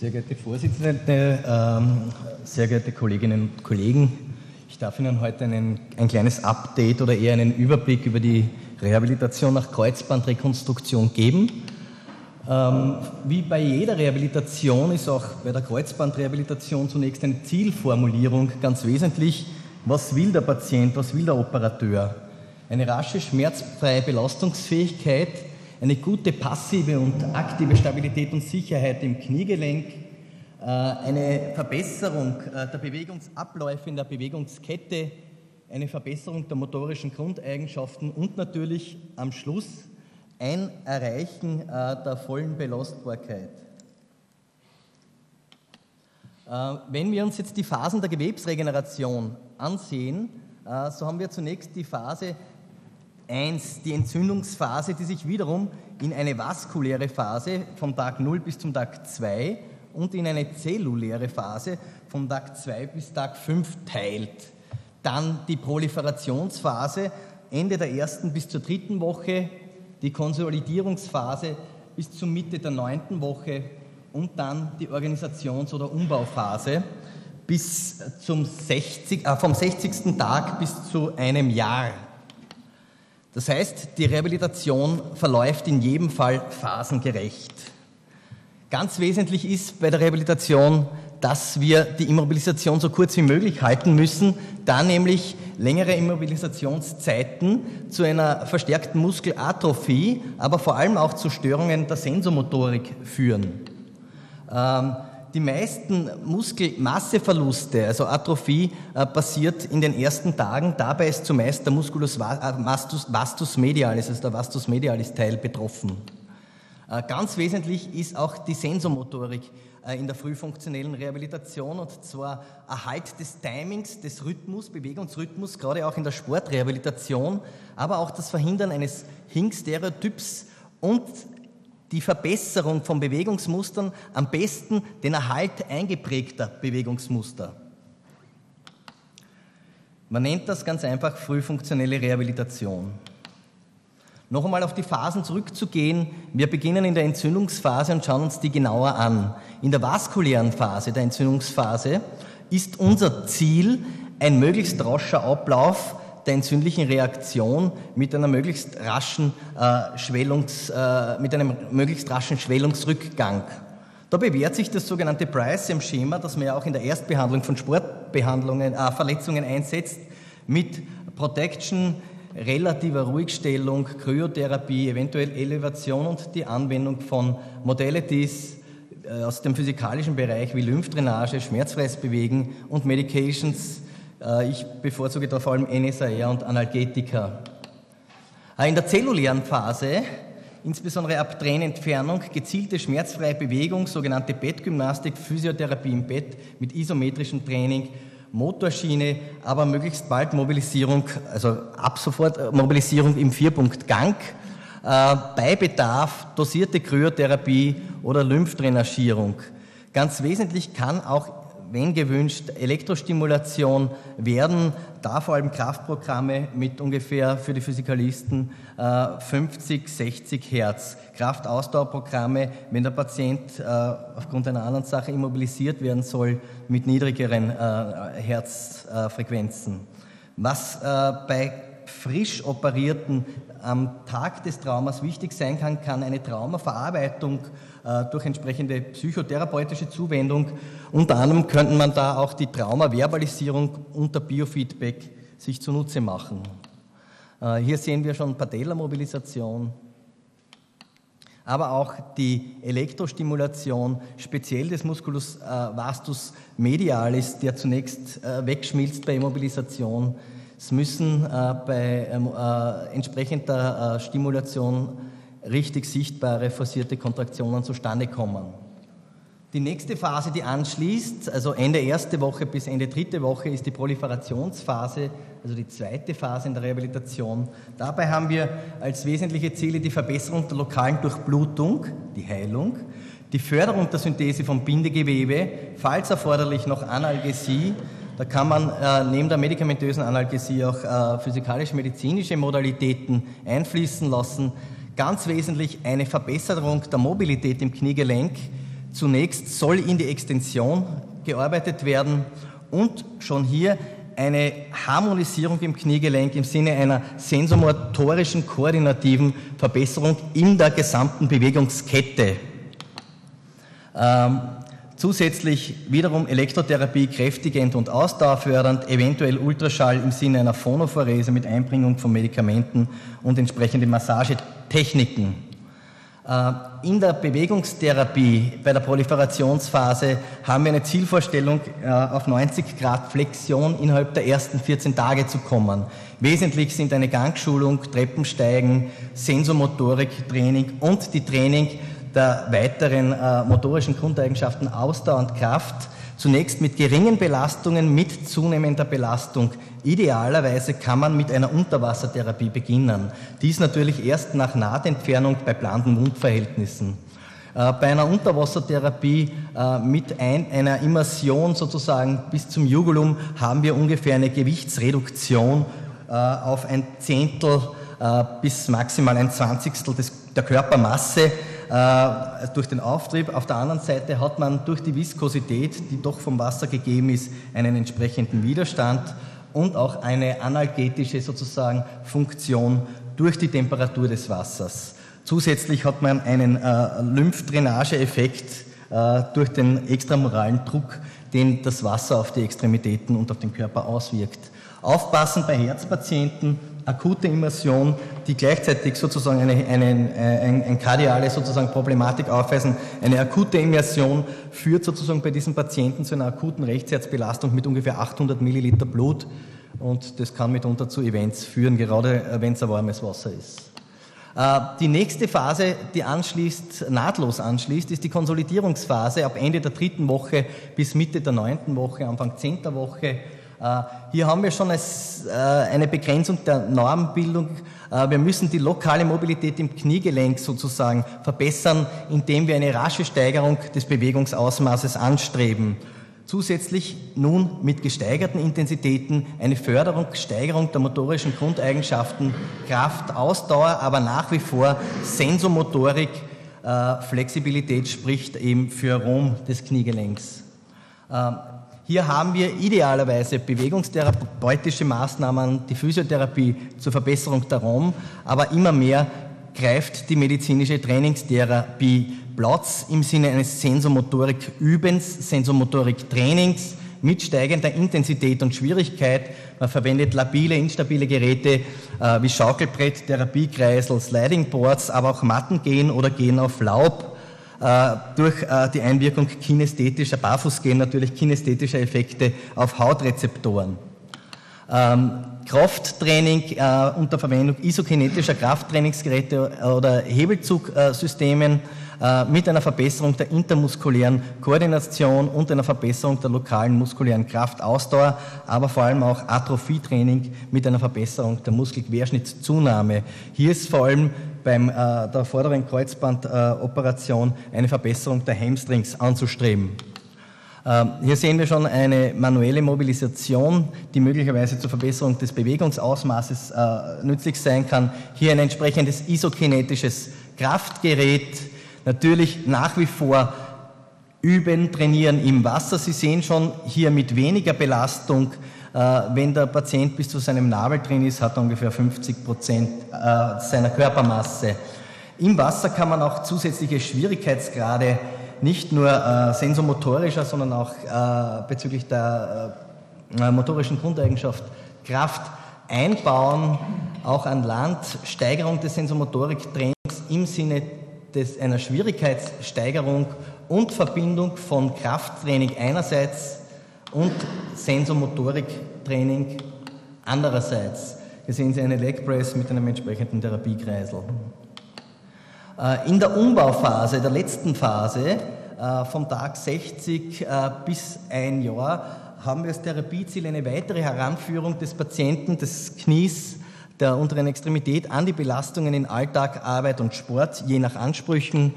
Sehr geehrte Vorsitzende, ähm, sehr geehrte Kolleginnen und Kollegen, ich darf Ihnen heute einen, ein kleines Update oder eher einen Überblick über die Rehabilitation nach Kreuzbandrekonstruktion geben. Ähm, wie bei jeder Rehabilitation ist auch bei der Kreuzbandrehabilitation zunächst eine Zielformulierung ganz wesentlich. Was will der Patient, was will der Operateur? Eine rasche, schmerzfreie Belastungsfähigkeit, eine gute passive und aktive Stabilität und Sicherheit im Kniegelenk, äh, eine Verbesserung äh, der Bewegungsabläufe in der Bewegungskette, eine Verbesserung der motorischen Grundeigenschaften und natürlich am Schluss ein Erreichen äh, der vollen Belastbarkeit. Wenn wir uns jetzt die Phasen der Gewebsregeneration ansehen, so haben wir zunächst die Phase 1, die Entzündungsphase, die sich wiederum in eine vaskuläre Phase vom Tag 0 bis zum Tag 2 und in eine zelluläre Phase vom Tag 2 bis Tag 5 teilt. Dann die Proliferationsphase Ende der ersten bis zur dritten Woche, die Konsolidierungsphase bis zur Mitte der neunten Woche und dann die Organisations- oder Umbauphase bis zum 60, äh, vom 60. Tag bis zu einem Jahr. Das heißt, die Rehabilitation verläuft in jedem Fall phasengerecht. Ganz wesentlich ist bei der Rehabilitation, dass wir die Immobilisation so kurz wie möglich halten müssen, da nämlich längere Immobilisationszeiten zu einer verstärkten Muskelatrophie, aber vor allem auch zu Störungen der Sensomotorik führen. Ähm, die meisten Muskelmasseverluste, also Atrophie, äh, passiert in den ersten Tagen. Dabei ist zumeist der Musculus vastus, vastus medialis, also der Vastus medialis Teil betroffen. Äh, ganz wesentlich ist auch die Sensomotorik äh, in der frühfunktionellen Rehabilitation und zwar Erhalt des Timings, des Rhythmus, Bewegungsrhythmus, gerade auch in der Sportrehabilitation, aber auch das Verhindern eines Hink-Stereotyps und die Verbesserung von Bewegungsmustern, am besten den Erhalt eingeprägter Bewegungsmuster. Man nennt das ganz einfach frühfunktionelle Rehabilitation. Noch einmal auf die Phasen zurückzugehen. Wir beginnen in der Entzündungsphase und schauen uns die genauer an. In der vaskulären Phase der Entzündungsphase ist unser Ziel ein möglichst rascher Ablauf der entzündlichen Reaktion mit einer möglichst raschen äh, Schwellungs, äh, mit einem möglichst raschen Schwellungsrückgang. Da bewährt sich das sogenannte Price-Schema, das man ja auch in der Erstbehandlung von Sportbehandlungen, äh, Verletzungen einsetzt, mit Protection, relativer Ruhigstellung, Kryotherapie, eventuell Elevation und die Anwendung von Modalities äh, aus dem physikalischen Bereich wie Lymphdrainage, schmerzfreies Bewegen und Medications ich bevorzuge da vor allem NSAR und Analgetika. Äh, in der zellulären Phase, insbesondere ab Tränenentfernung, gezielte schmerzfreie Bewegung, sogenannte Bettgymnastik, Physiotherapie im Bett mit isometrischem Training, Motorschiene, aber möglichst bald Mobilisierung, also ab sofort äh, Mobilisierung im Vierpunktgang, bei Bedarf dosierte Kryotherapie oder Lymphdrainagierung. Ganz wesentlich kann auch wenn gewünscht, Elektrostimulation werden, da vor allem Kraftprogramme mit ungefähr für die Physikalisten 50, äh, 60 Hertz. Kraftausdauerprogramme, wenn der Patient äh, aufgrund einer anderen Sache immobilisiert werden soll, mit niedrigeren äh, Herzfrequenzen. Was bei frisch operierten am Tag des Traumas wichtig sein kann, kann eine Traumaverarbeitung äh, durch entsprechende psychotherapeutische Zuwendung. Unter anderem könnte man da auch die Traumaverbalisierung unter Biofeedback sich zunutze machen. Äh, hier sehen wir schon Patellamobilisation, aber auch die Elektrostimulation, speziell des Musculus äh, vastus medialis, der zunächst wegschmilzt bei Immobilisation es müssen äh, bei ähm, äh, entsprechender äh, Stimulation richtig sichtbare forcierte Kontraktionen zustande kommen. Die nächste Phase, die anschließt, also Ende erste Woche bis Ende dritte Woche, ist die Proliferationsphase, also die zweite Phase in der Rehabilitation. Dabei haben wir als wesentliche Ziele die Verbesserung der lokalen Durchblutung, die Heilung, die Förderung der Synthese von Bindegewebe, falls erforderlich noch Analgesie, da kann man äh, neben der medikamentösen Analgesie auch äh, physikalisch-medizinische Modalitäten einfließen lassen. Ganz wesentlich eine Verbesserung der Mobilität im Kniegelenk, Zunächst soll in die Extension gearbeitet werden und schon hier eine Harmonisierung im Kniegelenk im Sinne einer sensomotorischen koordinativen Verbesserung in der gesamten Bewegungskette. Ähm, zusätzlich wiederum Elektrotherapie kräftigend und ausdauerfördernd, eventuell Ultraschall im Sinne einer Phonophorese mit Einbringung von Medikamenten und entsprechende Massagetechniken. Äh, in der Bewegungstherapie bei der Proliferationsphase haben wir eine Zielvorstellung, äh, auf 90 Grad Flexion innerhalb der ersten 14 Tage zu kommen. Wesentlich sind eine Gangschulung, Treppensteigen, Sensomotoriktraining und die Training der weiteren äh, motorischen Grundeigenschaften Ausdauer und Kraft Zunächst mit geringen Belastungen, mit zunehmender Belastung. Idealerweise kann man mit einer Unterwassertherapie beginnen. Dies natürlich erst nach Nahtentfernung bei planten Mundverhältnissen. Äh, bei einer Unterwassertherapie äh, mit einer Immersion sozusagen bis zum Jugulum haben wir ungefähr eine Gewichtsreduktion äh, auf ein Zehntel bis maximal ein Zwanzigstel der Körpermasse äh, durch den Auftrieb. Auf der anderen Seite hat man durch die Viskosität, die doch vom Wasser gegeben ist, einen entsprechenden Widerstand und auch eine analgetische sozusagen Funktion durch die Temperatur des Wassers. Zusätzlich hat man einen äh, Lymphdrainageeffekt äh, durch den extramoralen Druck, den das Wasser auf die Extremitäten und auf den Körper auswirkt. Aufpassen bei Herzpatienten, akute Immersion, die gleichzeitig sozusagen eine, eine, eine, eine kardiale sozusagen Problematik aufweisen. Eine akute Immersion führt sozusagen bei diesen Patienten zu einer akuten Rechtsherzbelastung mit ungefähr 800 Milliliter Blut und das kann mitunter zu Events führen, gerade äh, wenn es ein warmes Wasser ist. Äh, die nächste Phase, die anschließt, nahtlos anschließt, ist die Konsolidierungsphase ab Ende der dritten Woche bis Mitte der neunten Woche, Anfang zehnter Woche äh, hier haben wir schon äh, eine Begrenzung der Normbildung. Wir müssen die lokale Mobilität im Kniegelenk sozusagen verbessern, indem wir eine rasche Steigerung des Bewegungsausmaßes anstreben. Zusätzlich nun mit gesteigerten Intensitäten eine Förderung, Steigerung der motorischen Grundeigenschaften, Kraft, Ausdauer, aber nach wie vor Sensomotorik, Flexibilität spricht eben für Rom des Kniegelenks. Ähm, hier haben wir idealerweise bewegungstherapeutische Maßnahmen, die Physiotherapie zur Verbesserung der ROM, aber immer mehr greift die medizinische Trainingstherapie Platz im Sinne eines Sensomotorik-Übens, Sensomotorik-Trainings mit steigender Intensität und Schwierigkeit. Man verwendet labile, instabile Geräte äh, wie Schaukelbrett, Therapiekreisel, Sliding Boards, aber auch Mattengehen oder Gehen auf Laub äh, durch äh, die Einwirkung kinästhetischer, Barfußgehen natürlich kinästhetischer Effekte auf Hautrezeptoren. Ähm, Krafttraining äh, unter Verwendung isokinetischer Krafttrainingsgeräte oder Hebelzugsystemen äh, mit einer Verbesserung der intermuskulären Koordination und einer Verbesserung der lokalen muskulären Kraftausdauer, aber vor allem auch Atrophietraining mit einer Verbesserung der Muskelquerschnittszunahme. Hier ist vor allem beim äh, der vorderen Kreuzbandoperation äh, eine Verbesserung der Hamstrings anzustreben. Ähm, hier sehen wir schon eine manuelle Mobilisation, die möglicherweise zur Verbesserung des Bewegungsausmaßes äh, nützlich sein kann. Hier ein entsprechendes isokinetisches Kraftgerät, natürlich nach wie vor üben, trainieren im Wasser. Sie sehen schon hier mit weniger Belastung, äh, wenn der Patient bis zu seinem Nabel drin ist, hat er ungefähr 50 Prozent äh, seiner Körpermasse. Im Wasser kann man auch zusätzliche Schwierigkeitsgrade nicht nur äh, sensomotorischer, sondern auch bezüglich der motorischen Grundeigenschaft Kraft einbauen, auch an Land, Steigerung des Sensomotoriktrainings im Sinne des, einer Schwierigkeitssteigerung und Verbindung von Krafttraining einerseits und Sensomotoriktraining andererseits. Hier sehen Sie eine Leg Press mit einem entsprechenden Therapiekreisel. Äh, in der Umbauphase, der letzten Phase, äh, vom Tag 60 äh, bis ein Jahr, haben wir als Therapieziel eine weitere Heranführung des Patienten des Knies der unteren Extremität an die Belastungen in Alltag, Arbeit und Sport, je nach Ansprüchen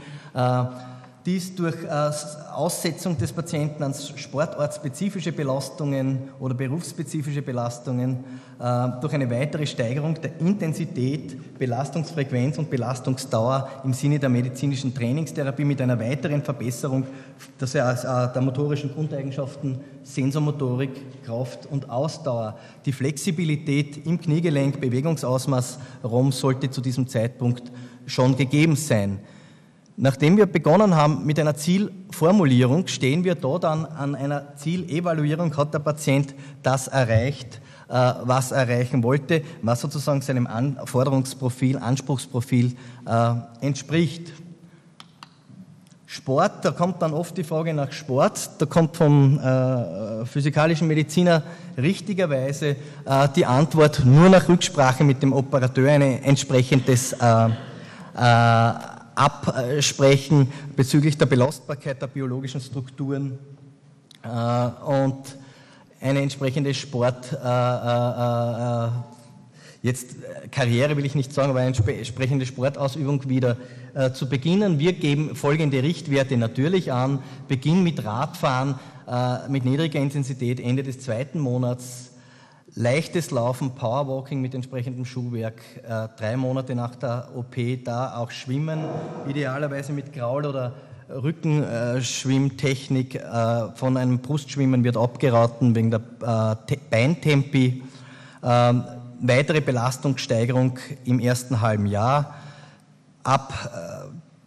dies durch äh, Aussetzung des Patienten an sportortspezifische Belastungen oder berufsspezifische Belastungen, äh, durch eine weitere Steigerung der Intensität, Belastungsfrequenz und Belastungsdauer im Sinne der medizinischen Trainingstherapie mit einer weiteren Verbesserung der motorischen Grundeigenschaften Sensormotorik, Kraft und Ausdauer. Die Flexibilität im Kniegelenk, Bewegungsausmaß ROM sollte zu diesem Zeitpunkt schon gegeben sein. Nachdem wir begonnen haben mit einer Zielformulierung, stehen wir da dann an einer Zielevaluierung. Hat der Patient das erreicht, äh, was er erreichen wollte, was sozusagen seinem Anforderungsprofil, Anspruchsprofil äh, entspricht? Sport, da kommt dann oft die Frage nach Sport, da kommt vom äh, physikalischen Mediziner richtigerweise die Antwort nur nach Rücksprache mit dem Operateur ein entsprechendes äh absprechen bezüglich der Belastbarkeit der biologischen Strukturen äh, und eine entsprechende Sport, äh, äh, äh jetzt Karriere will ich nicht sagen, aber eine entsprechende Sportausübung wieder äh, zu beginnen. Wir geben folgende Richtwerte natürlich an. Beginn mit Radfahren äh, mit niedriger Intensität Ende des zweiten Monats leichtes Laufen, Powerwalking mit entsprechendem Schuhwerk, äh, drei Monate nach der OP da auch Schwimmen, idealerweise mit Graul- oder Rückenschwimmtechnik. Äh, von einem Brustschwimmen wird abgeraten wegen der äh, Beintempi. Ähm, weitere Belastungssteigerung im ersten halben Jahr. Ab äh,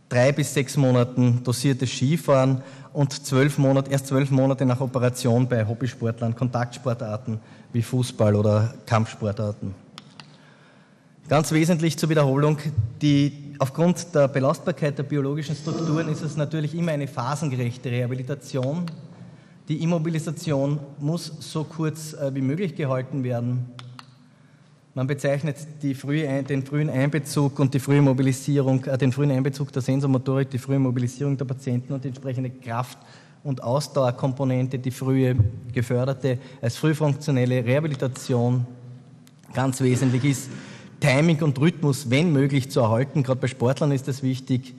drei bis sechs Monaten dosiertes Skifahren und zwölf Monate, erst zwölf Monate nach Operation bei Hobbysportlern Kontaktsportarten wie Fußball oder Kampfsportarten. Ganz wesentlich zur Wiederholung, die, aufgrund der Belastbarkeit der biologischen Strukturen ist es natürlich immer eine phasengerechte Rehabilitation. Die Immobilisation muss so kurz äh, wie möglich gehalten werden. Man bezeichnet frühe, den frühen Einbezug und die frühe Mobilisierung, äh, den frühen Einbezug der Sensormotorik, die frühe Mobilisierung der Patienten und die entsprechende Kraft- und Ausdauerkomponente, die frühe geförderte, als frühfunktionelle Rehabilitation ganz wesentlich ist. Timing und Rhythmus, wenn möglich, zu erhalten. Gerade bei Sportlern ist das wichtig.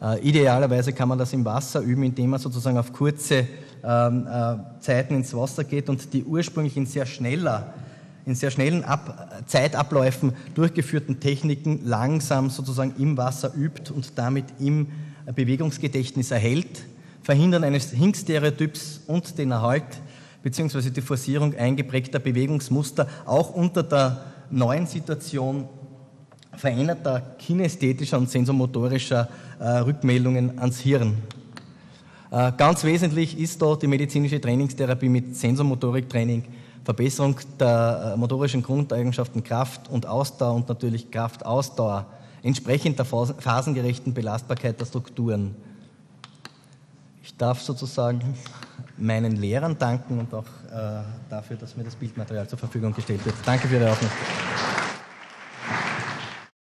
Äh, idealerweise kann man das im Wasser üben, indem man sozusagen auf kurze ähm, äh, Zeiten ins Wasser geht und die ursprünglich in sehr schneller, in sehr schnellen Ab Zeitabläufen durchgeführten Techniken langsam sozusagen im Wasser übt und damit im Bewegungsgedächtnis erhält Verhindern eines Hink-Stereotyps und den Erhalt bzw. die Forcierung eingeprägter Bewegungsmuster auch unter der neuen Situation veränderter kinästhetischer und sensomotorischer äh, Rückmeldungen ans Hirn. Äh, ganz wesentlich ist da die medizinische Trainingstherapie mit Sensomotoriktraining, Verbesserung der äh, motorischen Grundeigenschaften Kraft und Ausdauer und natürlich Kraftausdauer, entsprechend der phasengerechten Belastbarkeit der Strukturen. Ich darf sozusagen meinen Lehrern danken und auch äh, dafür, dass mir das Bildmaterial zur Verfügung gestellt wird. Danke für Ihre Aufmerksamkeit.